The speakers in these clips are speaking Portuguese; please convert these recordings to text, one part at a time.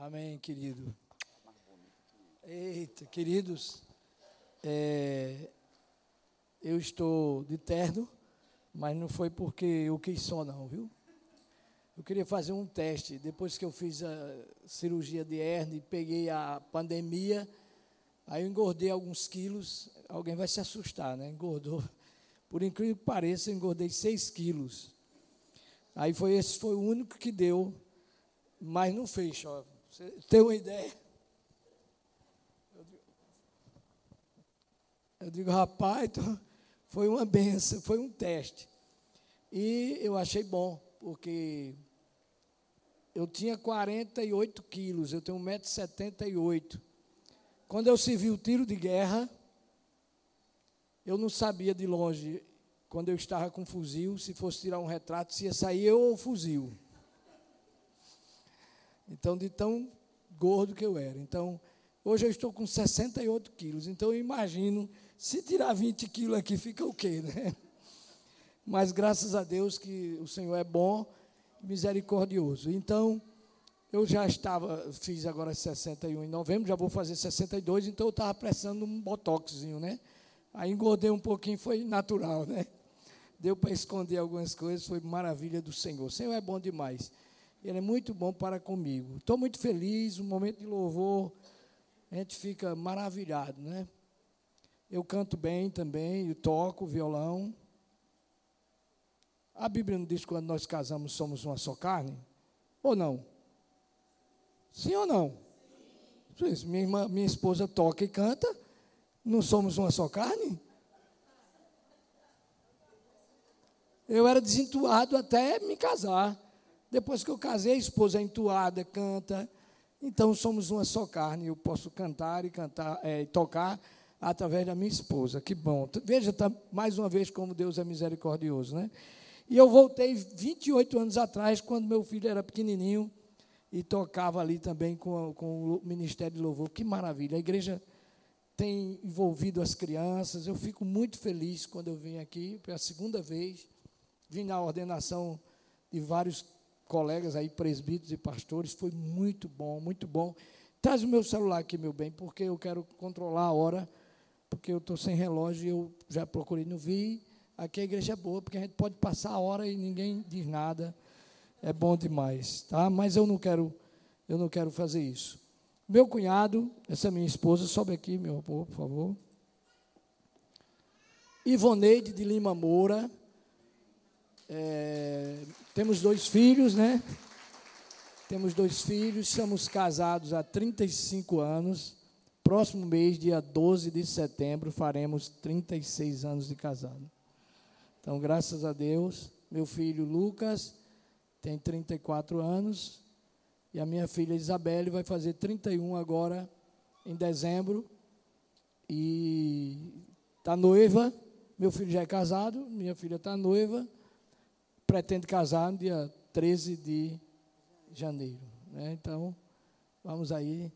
Amém, querido. Eita, queridos, é, eu estou de terno, mas não foi porque eu quis só, não, viu? Eu queria fazer um teste. Depois que eu fiz a cirurgia de hernia e peguei a pandemia, aí eu engordei alguns quilos. Alguém vai se assustar, né? Engordou. Por incrível que pareça, eu engordei 6 quilos. Aí foi esse foi o único que deu, mas não fez, ó. Você tem uma ideia? Eu digo, eu digo rapaz, então, foi uma benção, foi um teste. E eu achei bom, porque eu tinha 48 quilos, eu tenho 1,78m. Quando eu servi o tiro de guerra, eu não sabia de longe, quando eu estava com fuzil, se fosse tirar um retrato, se ia sair eu ou o fuzil. Então, de tão gordo que eu era. Então, hoje eu estou com 68 quilos. Então, eu imagino, se tirar 20 quilos aqui, fica o quê, né? Mas graças a Deus que o Senhor é bom e misericordioso. Então, eu já estava, fiz agora 61 em novembro, já vou fazer 62, então eu estava prestando um botoxinho, né? Aí engordei um pouquinho, foi natural, né? Deu para esconder algumas coisas, foi maravilha do Senhor. O Senhor é bom demais. Ele é muito bom para comigo. Estou muito feliz, um momento de louvor, a gente fica maravilhado, né? Eu canto bem também, eu toco violão. A Bíblia não diz que quando nós casamos somos uma só carne? Ou não? Sim ou não? Sim. Minha, irmã, minha esposa toca e canta, não somos uma só carne? Eu era desentuado até me casar. Depois que eu casei, a esposa é entoada, canta. Então somos uma só carne. Eu posso cantar e cantar, é, tocar através da minha esposa. Que bom. Veja tá, mais uma vez como Deus é misericordioso, né? E eu voltei 28 anos atrás, quando meu filho era pequenininho e tocava ali também com, com o Ministério de Louvor. Que maravilha. A igreja tem envolvido as crianças. Eu fico muito feliz quando eu vim aqui pela segunda vez. Vim na ordenação de vários colegas aí, presbíteros e pastores, foi muito bom, muito bom. Traz o meu celular aqui, meu bem, porque eu quero controlar a hora, porque eu estou sem relógio e eu já procurei, não vi. Aqui a igreja é boa, porque a gente pode passar a hora e ninguém diz nada. É bom demais, tá? Mas eu não quero, eu não quero fazer isso. Meu cunhado, essa minha esposa, sobe aqui, meu amor, por favor. Ivoneide de Lima Moura, é, temos dois filhos, né? Temos dois filhos, somos casados há 35 anos. Próximo mês, dia 12 de setembro, faremos 36 anos de casado. Então, graças a Deus, meu filho Lucas tem 34 anos e a minha filha Isabelle vai fazer 31 agora em dezembro e está noiva. Meu filho já é casado, minha filha está noiva pretende casar no dia 13 de janeiro. Né? Então, vamos aí.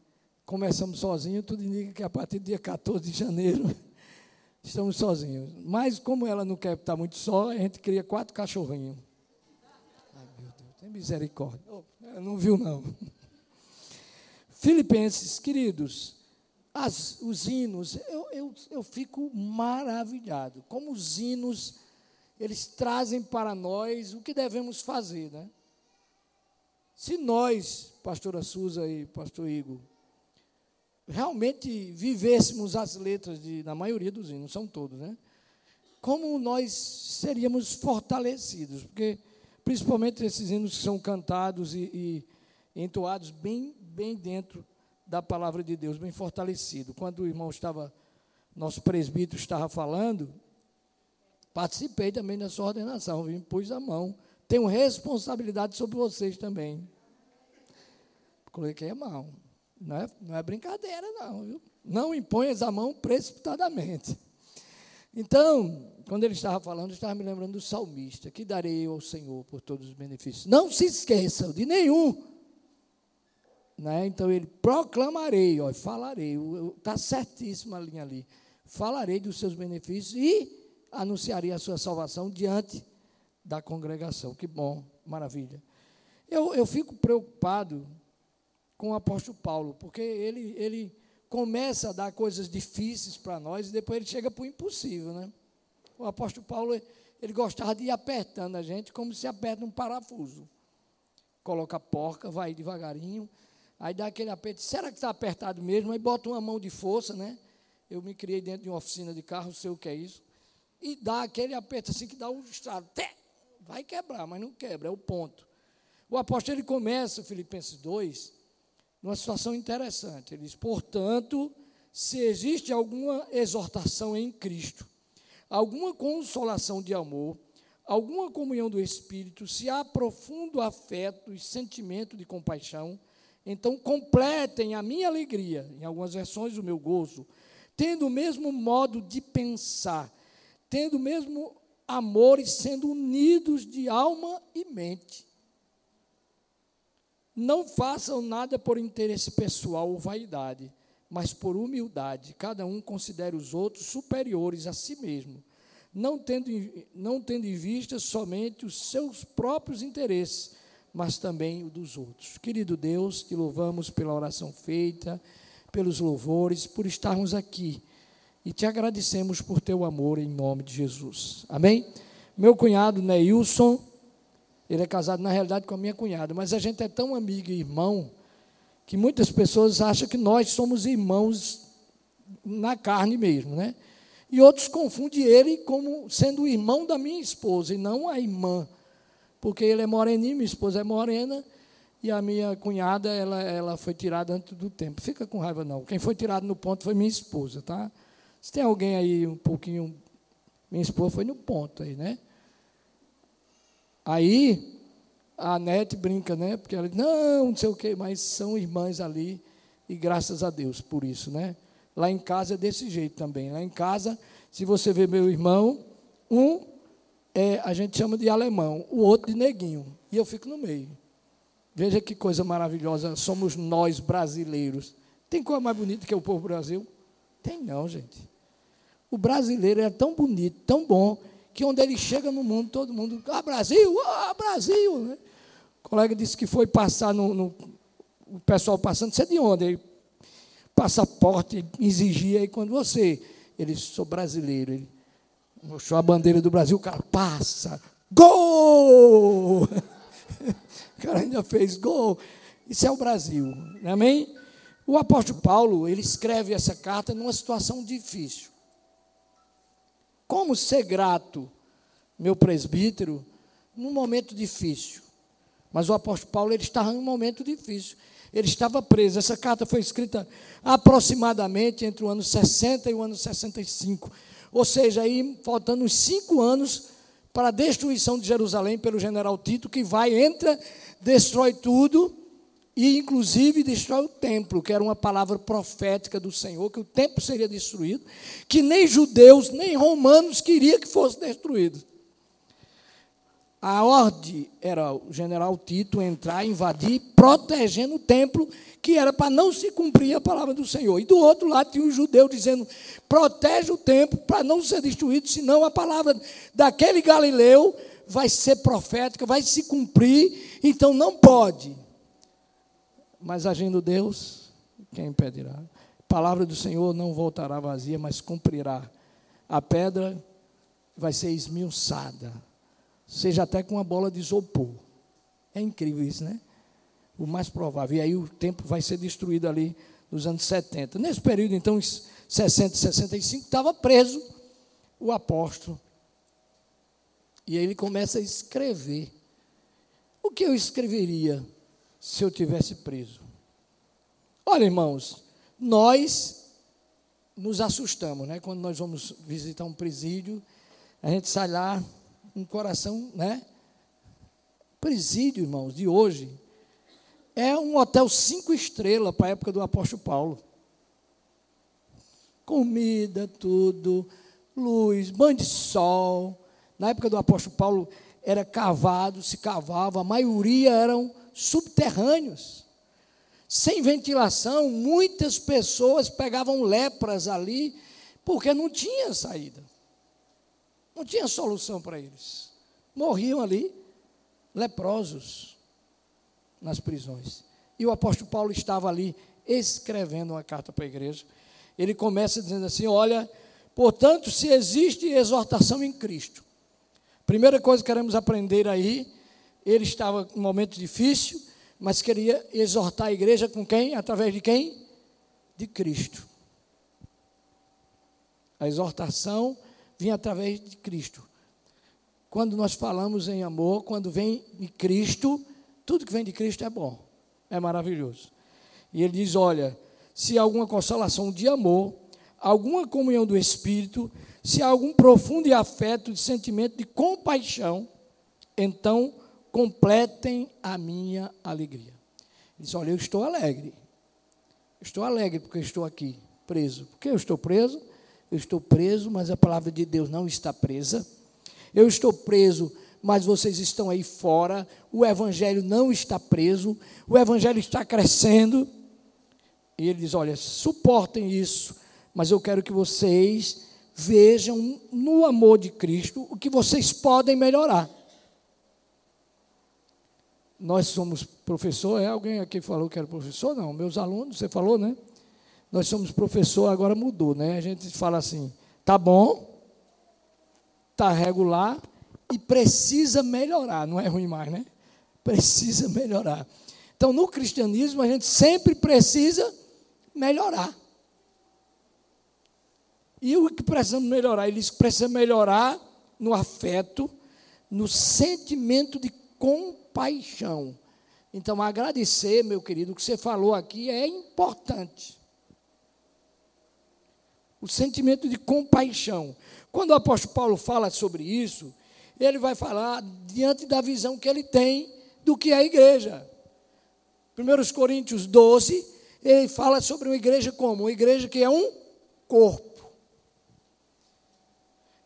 Começamos sozinhos, tudo indica que a partir do dia 14 de janeiro estamos sozinhos. Mas como ela não quer estar muito só, a gente cria quatro cachorrinhos. Ai, meu Deus, tem misericórdia. Oh, não viu, não. Filipenses, queridos, as, os hinos, eu, eu, eu fico maravilhado. Como os hinos eles trazem para nós o que devemos fazer, né? Se nós, pastora Suza e pastor Igor, realmente vivêssemos as letras de, na maioria dos hinos, são todos, né? Como nós seríamos fortalecidos, porque principalmente esses hinos que são cantados e, e entoados bem, bem dentro da palavra de Deus, bem fortalecido. Quando o irmão estava, nosso presbítero estava falando, Participei também da sua ordenação, vim, pus a mão. Tenho responsabilidade sobre vocês também. Coloquei a mão. Não é, não é brincadeira, não, viu? Não imponhas a mão precipitadamente. Então, quando ele estava falando, eu estava me lembrando do salmista: que darei eu ao Senhor por todos os benefícios. Não se esqueçam de nenhum. Né? Então ele proclamarei, ó, falarei, está certíssima a linha ali. Falarei dos seus benefícios e anunciaria a sua salvação diante da congregação. Que bom, maravilha. Eu, eu fico preocupado com o apóstolo Paulo, porque ele, ele começa a dar coisas difíceis para nós e depois ele chega para o impossível, né? O apóstolo Paulo, ele gostava de ir apertando a gente como se aperta um parafuso. Coloca a porca, vai devagarinho, aí dá aquele aperto. Será que está apertado mesmo? Aí bota uma mão de força, né? Eu me criei dentro de uma oficina de carro, sei o que é isso. E dá aquele aperto assim que dá um estrado. Vai quebrar, mas não quebra, é o ponto. O apóstolo ele começa, Filipenses 2, numa situação interessante. Ele diz: portanto, se existe alguma exortação em Cristo, alguma consolação de amor, alguma comunhão do Espírito, se há profundo afeto e sentimento de compaixão, então completem a minha alegria, em algumas versões o meu gozo, tendo o mesmo modo de pensar, tendo o mesmo amor e sendo unidos de alma e mente. Não façam nada por interesse pessoal ou vaidade, mas por humildade. Cada um considere os outros superiores a si mesmo, não tendo, não tendo em vista somente os seus próprios interesses, mas também o dos outros. Querido Deus, te louvamos pela oração feita, pelos louvores, por estarmos aqui. E te agradecemos por teu amor em nome de Jesus. Amém? Meu cunhado Neilson ele é casado, na realidade, com a minha cunhada. Mas a gente é tão amigo e irmão que muitas pessoas acham que nós somos irmãos na carne mesmo, né? E outros confundem ele como sendo o irmão da minha esposa e não a irmã. Porque ele é moreninho, minha esposa é morena, e a minha cunhada, ela, ela foi tirada antes do tempo. Fica com raiva, não. Quem foi tirado no ponto foi minha esposa, tá? Se tem alguém aí um pouquinho. Minha esposa foi no ponto aí, né? Aí a Nete brinca, né? Porque ela diz, não, não sei o quê, mas são irmãs ali, e graças a Deus por isso, né? Lá em casa é desse jeito também. Lá em casa, se você vê meu irmão, um é, a gente chama de alemão, o outro de neguinho, e eu fico no meio. Veja que coisa maravilhosa, somos nós brasileiros. Tem coisa mais bonita que o povo Brasil? Tem não, gente. O brasileiro é tão bonito, tão bom, que onde ele chega no mundo, todo mundo, ah, Brasil, ah, Brasil. Né? O colega disse que foi passar no, no o pessoal passando, você é de onde? Ele, passaporte, exigia, e quando você, ele, sou brasileiro, ele mostrou a bandeira do Brasil, o cara passa, gol! o cara ainda fez gol. Isso é o Brasil, amém? O apóstolo Paulo, ele escreve essa carta numa situação difícil. Como ser grato, meu presbítero, num momento difícil? Mas o apóstolo Paulo ele estava em um momento difícil. Ele estava preso. Essa carta foi escrita aproximadamente entre o ano 60 e o ano 65. Ou seja, aí faltando cinco anos para a destruição de Jerusalém pelo general Tito, que vai, entra, destrói tudo e inclusive destrói o templo, que era uma palavra profética do Senhor, que o templo seria destruído, que nem judeus, nem romanos queriam que fosse destruído. A ordem era o general Tito entrar, invadir, protegendo o templo, que era para não se cumprir a palavra do Senhor. E do outro lado tinha um judeu dizendo: protege o templo para não ser destruído, senão a palavra daquele galileu vai ser profética, vai se cumprir, então não pode. Mas agindo Deus, quem impedirá? A palavra do Senhor não voltará vazia, mas cumprirá. A pedra vai ser esmiuçada, seja até com uma bola de isopor. É incrível isso, né? O mais provável. E aí o tempo vai ser destruído ali nos anos 70. Nesse período, então, 60 e 65, estava preso o apóstolo. E aí ele começa a escrever. O que eu escreveria? Se eu tivesse preso. Olha, irmãos, nós nos assustamos, né? Quando nós vamos visitar um presídio, a gente sai lá um coração, né? Presídio, irmãos, de hoje é um hotel cinco estrelas para a época do apóstolo Paulo. Comida, tudo, luz, banho de sol. Na época do apóstolo Paulo era cavado, se cavava, a maioria eram subterrâneos. Sem ventilação, muitas pessoas pegavam lepras ali, porque não tinha saída. Não tinha solução para eles. Morriam ali, leprosos, nas prisões. E o apóstolo Paulo estava ali escrevendo uma carta para a igreja. Ele começa dizendo assim: Olha, portanto, se existe exortação em Cristo. Primeira coisa que queremos aprender aí, ele estava em um momento difícil, mas queria exortar a igreja com quem? Através de quem? De Cristo. A exortação vinha através de Cristo. Quando nós falamos em amor, quando vem de Cristo, tudo que vem de Cristo é bom, é maravilhoso. E ele diz: olha, se há alguma consolação de amor, alguma comunhão do Espírito, se há algum profundo afeto de sentimento de compaixão, então completem a minha alegria. Ele diz: Olha, eu estou alegre. Estou alegre porque estou aqui preso. Por que eu estou preso? Eu estou preso, mas a palavra de Deus não está presa. Eu estou preso, mas vocês estão aí fora. O evangelho não está preso. O evangelho está crescendo. E ele diz: Olha, suportem isso, mas eu quero que vocês vejam no amor de Cristo o que vocês podem melhorar. Nós somos professor, é alguém aqui falou que era professor? Não, meus alunos, você falou, né? Nós somos professor, agora mudou, né? A gente fala assim, tá bom, tá regular e precisa melhorar, não é ruim mais, né? Precisa melhorar. Então, no cristianismo, a gente sempre precisa melhorar. E o que precisamos melhorar? Ele diz que precisa melhorar no afeto, no sentimento de compaixão. Então, agradecer, meu querido, o que você falou aqui é importante. O sentimento de compaixão. Quando o apóstolo Paulo fala sobre isso, ele vai falar diante da visão que ele tem do que é a igreja. 1 Coríntios 12, ele fala sobre uma igreja como? Uma igreja que é um corpo.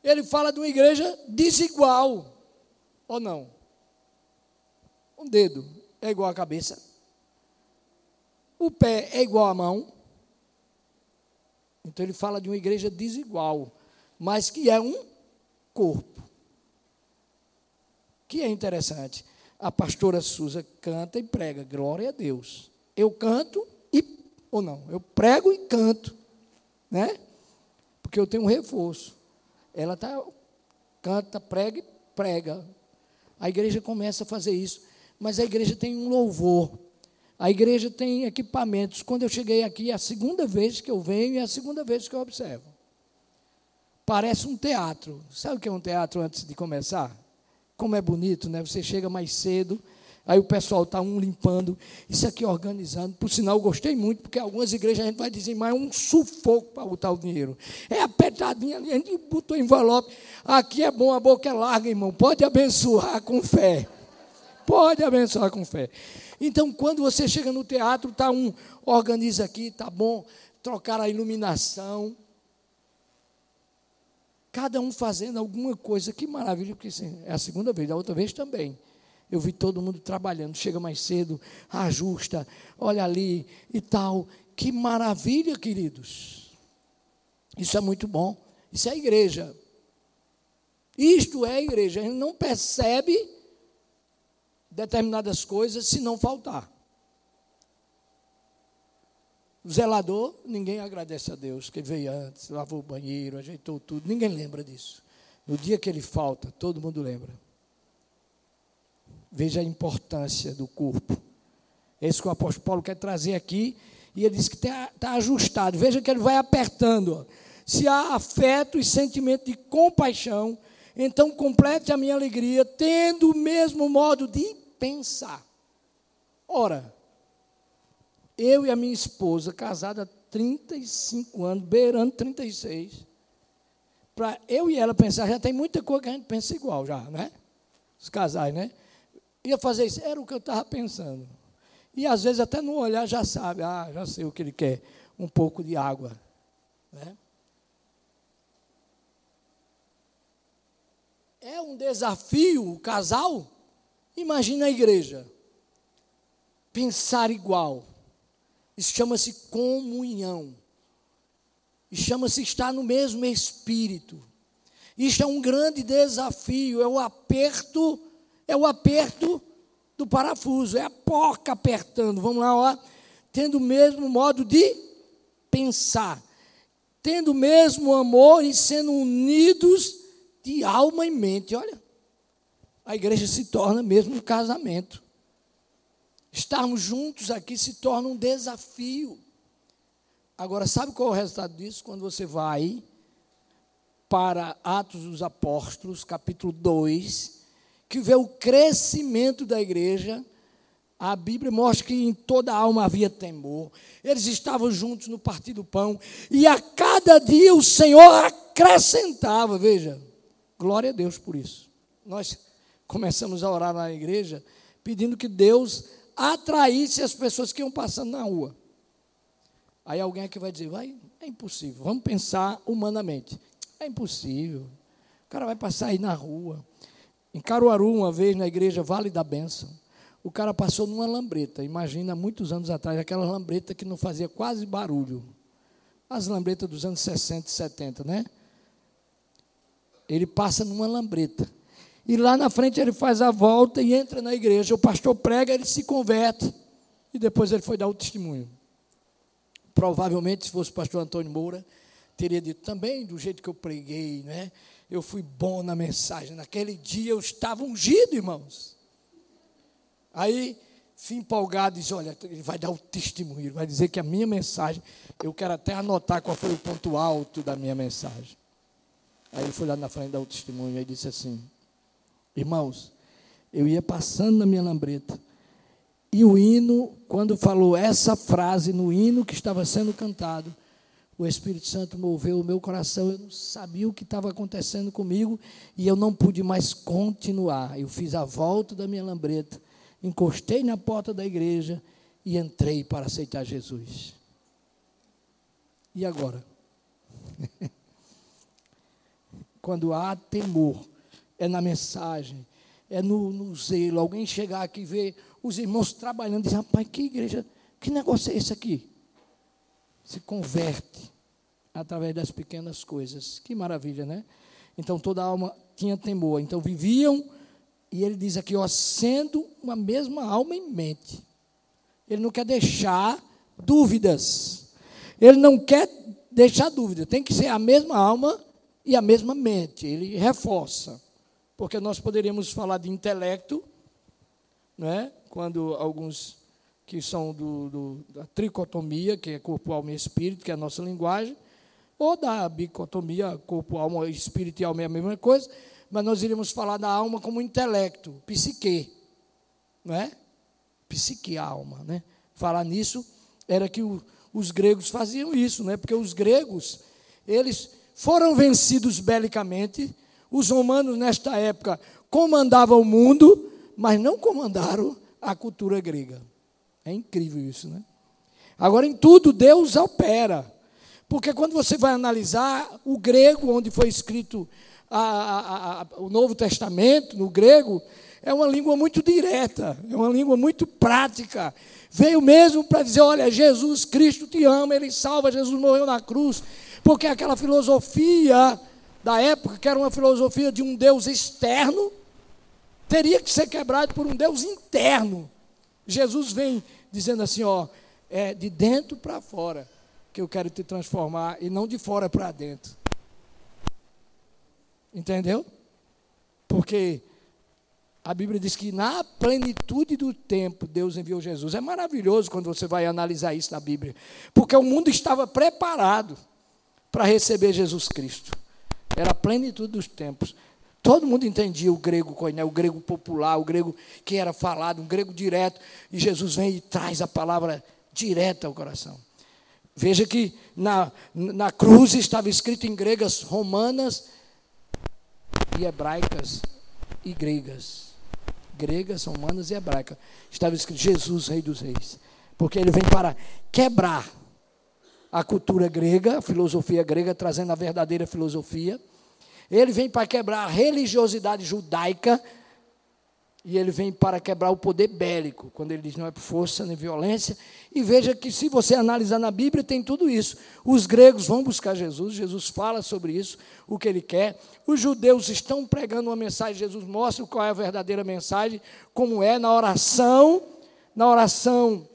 Ele fala de uma igreja desigual, ou não? Um dedo é igual à cabeça. O pé é igual à mão. Então ele fala de uma igreja desigual, mas que é um corpo. Que é interessante. A pastora Suza canta e prega, glória a Deus. Eu canto e ou não, eu prego e canto, né? Porque eu tenho um reforço. Ela tá canta, prega e prega. A igreja começa a fazer isso mas a igreja tem um louvor. A igreja tem equipamentos. Quando eu cheguei aqui, é a segunda vez que eu venho e é a segunda vez que eu observo. Parece um teatro. Sabe o que é um teatro antes de começar? Como é bonito, né? Você chega mais cedo, aí o pessoal está um limpando, isso aqui organizando. Por sinal, eu gostei muito, porque algumas igrejas a gente vai dizer, mas é um sufoco para botar o dinheiro. É apertadinho ali, a gente botou envelope. Aqui é bom, a boca é larga, irmão. Pode abençoar com fé. Pode abençoar com fé. Então, quando você chega no teatro, tá um, organiza aqui, tá bom, trocar a iluminação. Cada um fazendo alguma coisa, que maravilha, porque assim, é a segunda vez, da outra vez também. Eu vi todo mundo trabalhando, chega mais cedo, ajusta, olha ali e tal. Que maravilha, queridos. Isso é muito bom. Isso é igreja. Isto é igreja. A gente não percebe determinadas coisas se não faltar. O zelador, ninguém agradece a Deus, que veio antes, lavou o banheiro, ajeitou tudo, ninguém lembra disso. No dia que ele falta, todo mundo lembra. Veja a importância do corpo. Esse que o apóstolo Paulo quer trazer aqui, e ele diz que está tá ajustado. Veja que ele vai apertando. Se há afeto e sentimento de compaixão, então complete a minha alegria, tendo o mesmo modo de pensar. Ora, eu e a minha esposa, casada há 35 anos, beirando 36, para eu e ela pensar, já tem muita coisa que a gente pensa igual já, né? Os casais, né? Ia fazer isso, era o que eu estava pensando. E às vezes até no olhar já sabe, ah, já sei o que ele quer, um pouco de água. Né? É um desafio o casal Imagina a igreja. Pensar igual. Isso chama-se comunhão. E chama-se estar no mesmo espírito. Isso é um grande desafio, é o aperto, é o aperto do parafuso, é a porca apertando. Vamos lá, ó. Tendo o mesmo modo de pensar, tendo o mesmo amor e sendo unidos de alma e mente. Olha, a igreja se torna mesmo um casamento. Estarmos juntos aqui se torna um desafio. Agora, sabe qual é o resultado disso? Quando você vai para Atos dos Apóstolos, capítulo 2, que vê o crescimento da igreja, a Bíblia mostra que em toda a alma havia temor. Eles estavam juntos no partir do pão. E a cada dia o Senhor acrescentava. Veja, glória a Deus por isso. Nós começamos a orar na igreja pedindo que Deus atraísse as pessoas que iam passando na rua. Aí alguém aqui vai dizer, vai, é impossível. Vamos pensar humanamente. É impossível. O cara vai passar aí na rua. Em Caruaru, uma vez, na igreja Vale da Bênção, o cara passou numa lambreta. Imagina, muitos anos atrás, aquela lambreta que não fazia quase barulho. As lambretas dos anos 60 e 70, né? Ele passa numa lambreta. E lá na frente ele faz a volta e entra na igreja. O pastor prega, ele se converte. E depois ele foi dar o testemunho. Provavelmente, se fosse o pastor Antônio Moura, teria dito também, do jeito que eu preguei, né? Eu fui bom na mensagem. Naquele dia eu estava ungido, irmãos. Aí, fui empolgado, diz: Olha, ele vai dar o testemunho, ele vai dizer que a minha mensagem, eu quero até anotar qual foi o ponto alto da minha mensagem. Aí ele foi lá na frente dar o testemunho e disse assim: Irmãos, eu ia passando na minha lambreta. E o hino, quando falou essa frase no hino que estava sendo cantado, o Espírito Santo moveu o meu coração, eu não sabia o que estava acontecendo comigo e eu não pude mais continuar. Eu fiz a volta da minha lambreta, encostei na porta da igreja e entrei para aceitar Jesus. E agora? Quando há temor, é na mensagem, é no, no zelo. Alguém chegar aqui e ver os irmãos trabalhando dizer: rapaz, que igreja, que negócio é esse aqui? se converte através das pequenas coisas. Que maravilha, né? Então toda alma tinha temor. Então viviam, e ele diz aqui, ó, sendo uma mesma alma em mente. Ele não quer deixar dúvidas. Ele não quer deixar dúvida. Tem que ser a mesma alma e a mesma mente. Ele reforça. Porque nós poderíamos falar de intelecto, né? quando alguns que são do, do, da tricotomia, que é corpo, alma e espírito, que é a nossa linguagem, ou da bicotomia, corpo, alma, espírito e alma é a mesma coisa, mas nós iríamos falar da alma como intelecto, psique, não é? Psique, alma, né? Falar nisso era que o, os gregos faziam isso, né? Porque os gregos, eles foram vencidos belicamente, os romanos nesta época comandavam o mundo, mas não comandaram a cultura grega. É incrível isso, né? Agora, em tudo, Deus opera. Porque quando você vai analisar o grego, onde foi escrito a, a, a, o Novo Testamento, no grego, é uma língua muito direta, é uma língua muito prática. Veio mesmo para dizer: olha, Jesus Cristo te ama, Ele salva, Jesus morreu na cruz. Porque aquela filosofia da época, que era uma filosofia de um Deus externo, teria que ser quebrado por um Deus interno. Jesus vem dizendo assim: ó, é de dentro para fora que eu quero te transformar e não de fora para dentro. Entendeu? Porque a Bíblia diz que na plenitude do tempo Deus enviou Jesus. É maravilhoso quando você vai analisar isso na Bíblia, porque o mundo estava preparado para receber Jesus Cristo. Era a plenitude dos tempos. Todo mundo entendia o grego coiné, o grego popular, o grego que era falado, um grego direto. E Jesus vem e traz a palavra direta ao coração. Veja que na, na cruz estava escrito em gregas romanas e hebraicas e gregas. Gregas, romanas e hebraicas. Estava escrito Jesus, Rei dos Reis. Porque ele vem para quebrar a cultura grega, a filosofia grega, trazendo a verdadeira filosofia ele vem para quebrar a religiosidade judaica, E ele vem para quebrar o poder bélico, quando ele diz não é por força nem violência. E veja que, se você analisar na Bíblia, tem tudo isso. Os gregos vão buscar Jesus, Jesus fala sobre isso, o que ele quer. Os judeus estão pregando uma mensagem, Jesus mostra qual é a verdadeira mensagem, como é na oração, na oração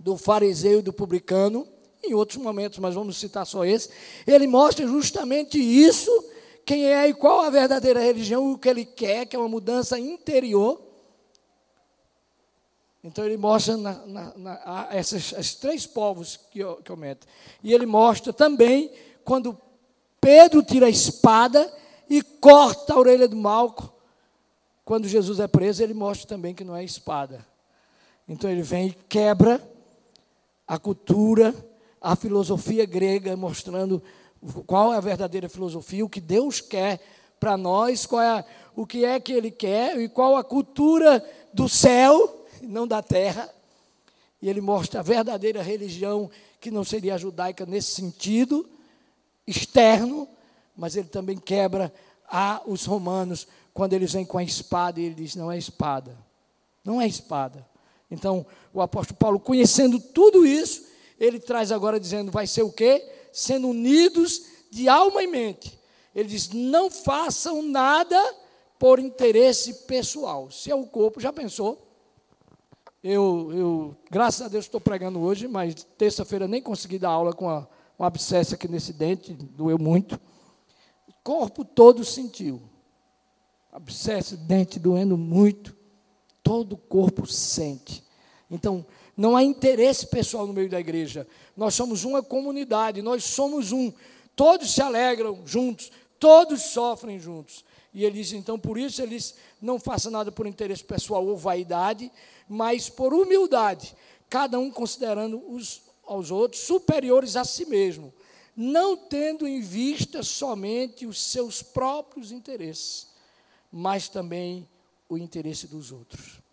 do fariseu e do publicano, em outros momentos, mas vamos citar só esse. Ele mostra justamente isso quem é e qual a verdadeira religião, o que ele quer, que é uma mudança interior. Então ele mostra na, na, na, esses, três povos que eu meto. E ele mostra também quando Pedro tira a espada e corta a orelha do Malco. Quando Jesus é preso, ele mostra também que não é espada. Então ele vem e quebra a cultura, a filosofia grega, mostrando qual é a verdadeira filosofia, o que Deus quer para nós, qual é, o que é que Ele quer e qual a cultura do céu, não da terra. E ele mostra a verdadeira religião, que não seria a judaica nesse sentido externo, mas ele também quebra a os romanos quando eles vêm com a espada e ele diz: não é espada, não é espada. Então, o apóstolo Paulo, conhecendo tudo isso, ele traz agora dizendo: vai ser o quê? sendo unidos de alma e mente. Ele diz: não façam nada por interesse pessoal. Se é o corpo, já pensou? Eu, eu graças a Deus, estou pregando hoje, mas terça-feira nem consegui dar aula com um abscesso aqui nesse dente, doeu muito. O corpo todo sentiu. Abscesso, dente doendo muito. Todo o corpo sente. Então, não há interesse pessoal no meio da igreja. Nós somos uma comunidade, nós somos um. Todos se alegram juntos, todos sofrem juntos. E ele diz, então, por isso eles não façam nada por interesse pessoal ou vaidade, mas por humildade, cada um considerando os aos outros superiores a si mesmo, não tendo em vista somente os seus próprios interesses, mas também o interesse dos outros.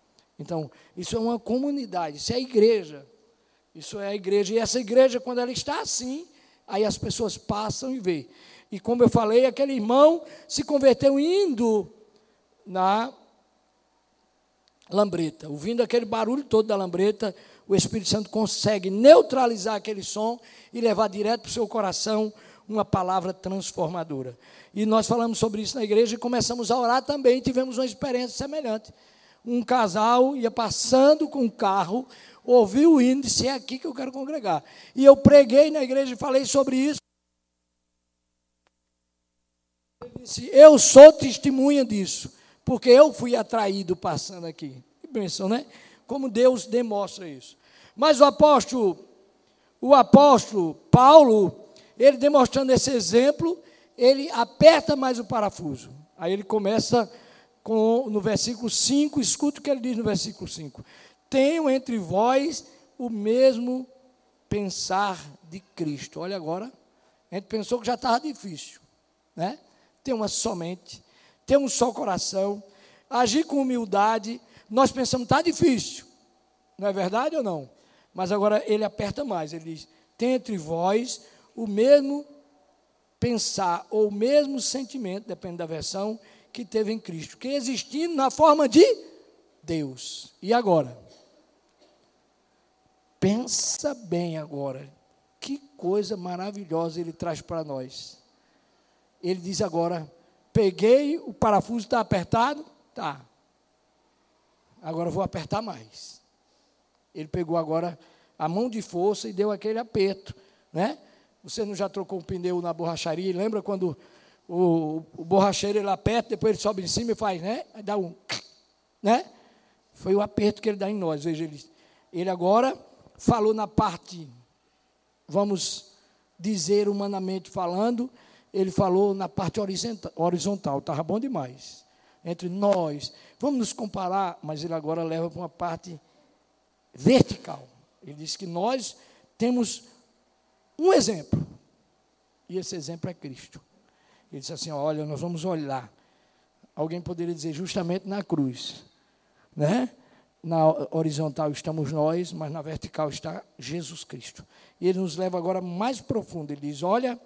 Então, isso é uma comunidade, isso é a igreja. Isso é a igreja. E essa igreja, quando ela está assim, aí as pessoas passam e vê. E como eu falei, aquele irmão se converteu indo na lambreta. Ouvindo aquele barulho todo da lambreta, o Espírito Santo consegue neutralizar aquele som e levar direto para o seu coração uma palavra transformadora. E nós falamos sobre isso na igreja e começamos a orar também, tivemos uma experiência semelhante um casal ia passando com o carro, ouviu o hino e disse: É aqui que eu quero congregar. E eu preguei na igreja e falei sobre isso. Ele disse: Eu sou testemunha disso, porque eu fui atraído passando aqui. Que bênção, né? Como Deus demonstra isso. Mas o apóstolo, o apóstolo Paulo, ele demonstrando esse exemplo, ele aperta mais o parafuso. Aí ele começa a com, no versículo 5, escuta o que ele diz no versículo 5. Tenham entre vós o mesmo pensar de Cristo. Olha agora, a gente pensou que já estava difícil, né? Ter uma somente, ter um só coração, agir com humildade. Nós pensamos, está difícil, não é verdade ou não? Mas agora ele aperta mais, ele diz: tem entre vós o mesmo pensar, ou o mesmo sentimento, depende da versão, que teve em Cristo, que existindo na forma de Deus. E agora? Pensa bem agora, que coisa maravilhosa ele traz para nós. Ele diz agora: peguei, o parafuso está apertado? Tá. Agora vou apertar mais. Ele pegou agora a mão de força e deu aquele aperto, né? Você não já trocou um pneu na borracharia? Lembra quando o, o borracheiro ele aperta, depois ele sobe em cima e faz, né? Aí dá um, né? Foi o aperto que ele dá em nós. Veja, ele, ele agora falou na parte, vamos dizer humanamente falando, ele falou na parte horizontal, estava bom demais. Entre nós, vamos nos comparar, mas ele agora leva para uma parte vertical. Ele diz que nós temos um exemplo, e esse exemplo é Cristo. Ele disse assim: Olha, nós vamos olhar. Alguém poderia dizer justamente na cruz, né? Na horizontal estamos nós, mas na vertical está Jesus Cristo. E ele nos leva agora mais profundo. Ele diz: Olha,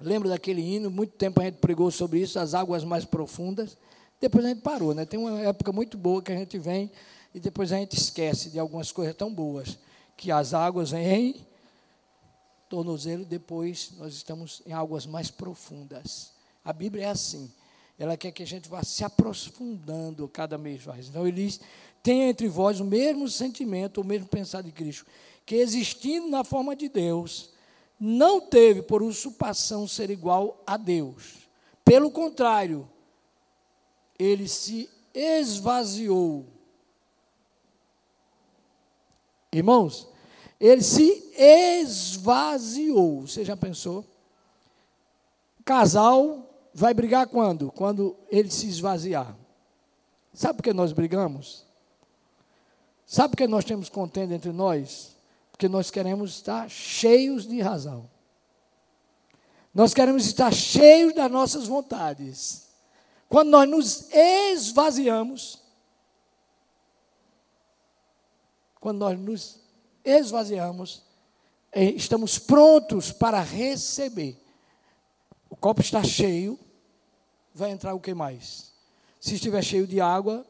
lembra daquele hino? Muito tempo a gente pregou sobre isso, as águas mais profundas. Depois a gente parou, né? Tem uma época muito boa que a gente vem e depois a gente esquece de algumas coisas tão boas, que as águas em tornozelo, depois nós estamos em águas mais profundas. A Bíblia é assim. Ela quer que a gente vá se aprofundando cada mês mais. Então ele diz: tenha entre vós o mesmo sentimento, o mesmo pensar de Cristo, que existindo na forma de Deus, não teve por usurpação ser igual a Deus. Pelo contrário, ele se esvaziou. Irmãos, ele se esvaziou. Você já pensou? Casal vai brigar quando? Quando ele se esvaziar. Sabe por que nós brigamos? Sabe por que nós temos contenda entre nós? Porque nós queremos estar cheios de razão. Nós queremos estar cheios das nossas vontades. Quando nós nos esvaziamos, quando nós nos esvaziamos, eh, estamos prontos para receber. O copo está cheio, vai entrar o que mais? Se estiver cheio de água,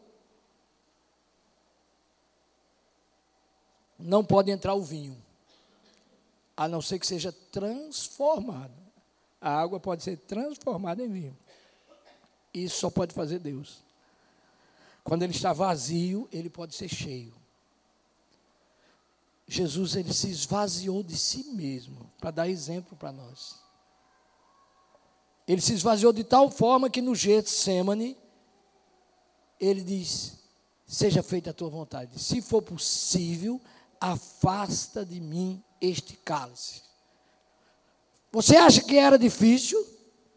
não pode entrar o vinho, a não ser que seja transformado. A água pode ser transformada em vinho. Isso só pode fazer Deus. Quando ele está vazio, ele pode ser cheio. Jesus ele se esvaziou de si mesmo para dar exemplo para nós. Ele se esvaziou de tal forma que no Getsemane ele diz: "Seja feita a tua vontade. Se for possível, afasta de mim este cálice." Você acha que era difícil?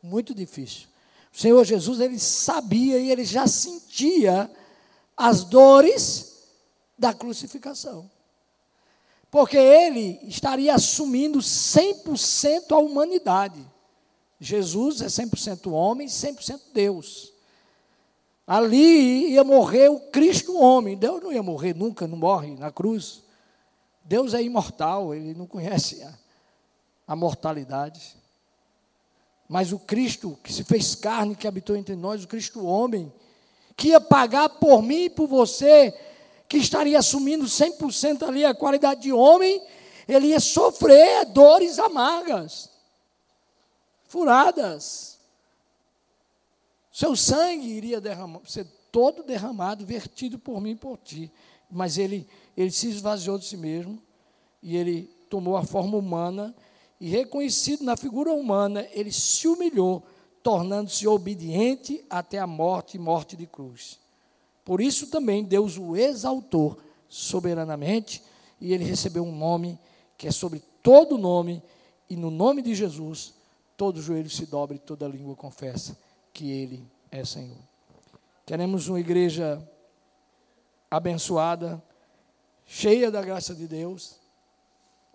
Muito difícil. O Senhor Jesus, ele sabia e ele já sentia as dores da crucificação. Porque ele estaria assumindo 100% a humanidade. Jesus é 100% homem, 100% Deus. Ali ia morrer o Cristo homem. Deus não ia morrer nunca, não morre na cruz. Deus é imortal, ele não conhece a, a mortalidade. Mas o Cristo que se fez carne, que habitou entre nós, o Cristo homem, que ia pagar por mim e por você, que estaria assumindo 100% ali a qualidade de homem, ele ia sofrer dores amargas, furadas. Seu sangue iria derramar, ser todo derramado, vertido por mim e por ti. Mas ele, ele se esvaziou de si mesmo e ele tomou a forma humana e reconhecido na figura humana, ele se humilhou, tornando-se obediente até a morte morte de cruz. Por isso também Deus o exaltou soberanamente e ele recebeu um nome que é sobre todo nome, e no nome de Jesus todo joelho se dobre toda língua confessa que ele é Senhor. Queremos uma igreja abençoada, cheia da graça de Deus.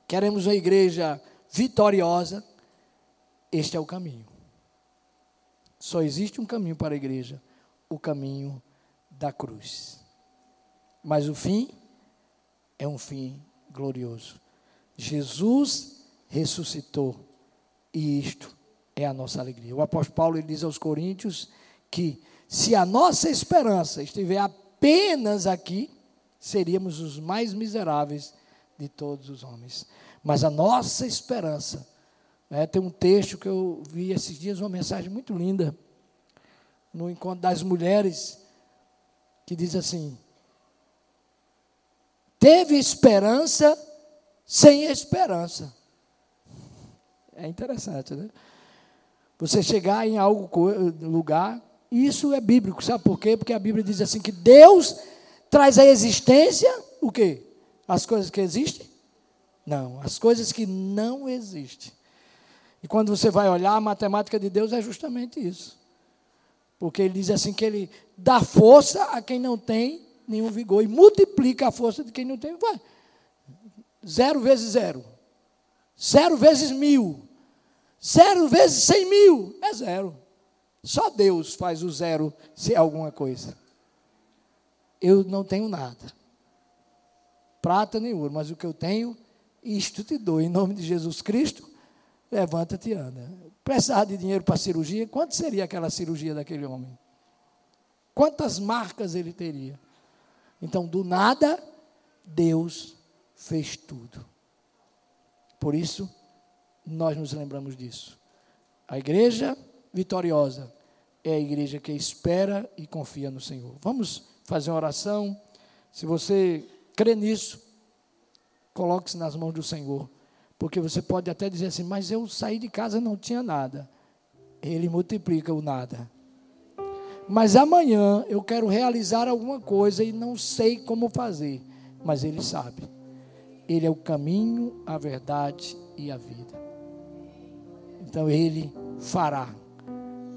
Queremos uma igreja vitoriosa. Este é o caminho. Só existe um caminho para a igreja, o caminho da cruz. Mas o fim é um fim glorioso. Jesus ressuscitou e isto é a nossa alegria. O apóstolo Paulo ele diz aos Coríntios que se a nossa esperança estiver apenas aqui, seríamos os mais miseráveis de todos os homens. Mas a nossa esperança, né, tem um texto que eu vi esses dias, uma mensagem muito linda, no encontro das mulheres, que diz assim: teve esperança sem esperança. É interessante, né? Você chegar em algum lugar, isso é bíblico, sabe por quê? Porque a Bíblia diz assim que Deus traz à existência o quê? As coisas que existem? Não, as coisas que não existem. E quando você vai olhar, a matemática de Deus é justamente isso. Porque ele diz assim que ele dá força a quem não tem nenhum vigor e multiplica a força de quem não tem. Vai. Zero vezes zero. Zero vezes mil. Zero vezes cem mil. É zero. Só Deus faz o zero ser alguma coisa. Eu não tenho nada. Prata nem ouro, mas o que eu tenho, isto te dou. Em nome de Jesus Cristo, levanta-te e anda precisar de dinheiro para cirurgia, quanto seria aquela cirurgia daquele homem? Quantas marcas ele teria? Então, do nada, Deus fez tudo. Por isso, nós nos lembramos disso. A igreja vitoriosa é a igreja que espera e confia no Senhor. Vamos fazer uma oração. Se você crê nisso, coloque-se nas mãos do Senhor. Porque você pode até dizer assim, mas eu saí de casa não tinha nada. Ele multiplica o nada. Mas amanhã eu quero realizar alguma coisa e não sei como fazer. Mas Ele sabe. Ele é o caminho, a verdade e a vida. Então Ele fará.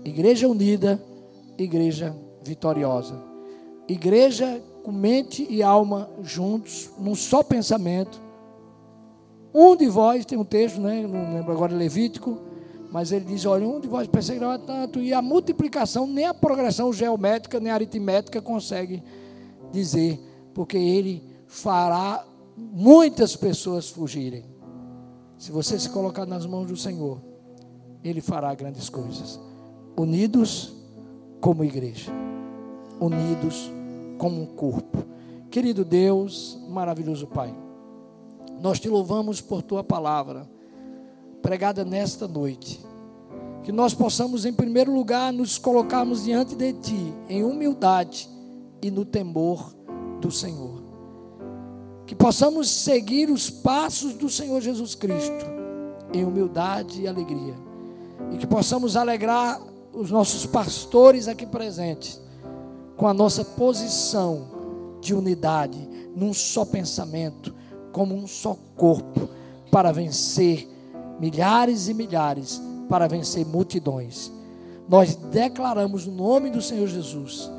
Igreja unida, igreja vitoriosa. Igreja com mente e alma juntos, num só pensamento, um de vós, tem um texto, né, não lembro agora, Levítico, mas ele diz: olha, um de vós perseguirá tanto, e a multiplicação, nem a progressão geométrica, nem a aritmética consegue dizer, porque ele fará muitas pessoas fugirem. Se você se colocar nas mãos do Senhor, ele fará grandes coisas. Unidos como igreja, unidos como um corpo. Querido Deus, maravilhoso Pai. Nós te louvamos por tua palavra, pregada nesta noite. Que nós possamos, em primeiro lugar, nos colocarmos diante de ti, em humildade e no temor do Senhor. Que possamos seguir os passos do Senhor Jesus Cristo, em humildade e alegria. E que possamos alegrar os nossos pastores aqui presentes, com a nossa posição de unidade, num só pensamento como um só corpo para vencer milhares e milhares, para vencer multidões. Nós declaramos no nome do Senhor Jesus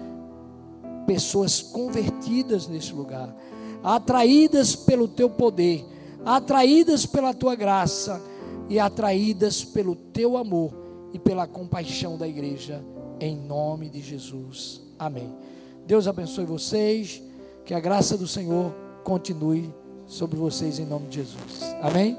pessoas convertidas nesse lugar, atraídas pelo teu poder, atraídas pela tua graça e atraídas pelo teu amor e pela compaixão da igreja, em nome de Jesus. Amém. Deus abençoe vocês, que a graça do Senhor continue sobre vocês em nome de Jesus. Amém?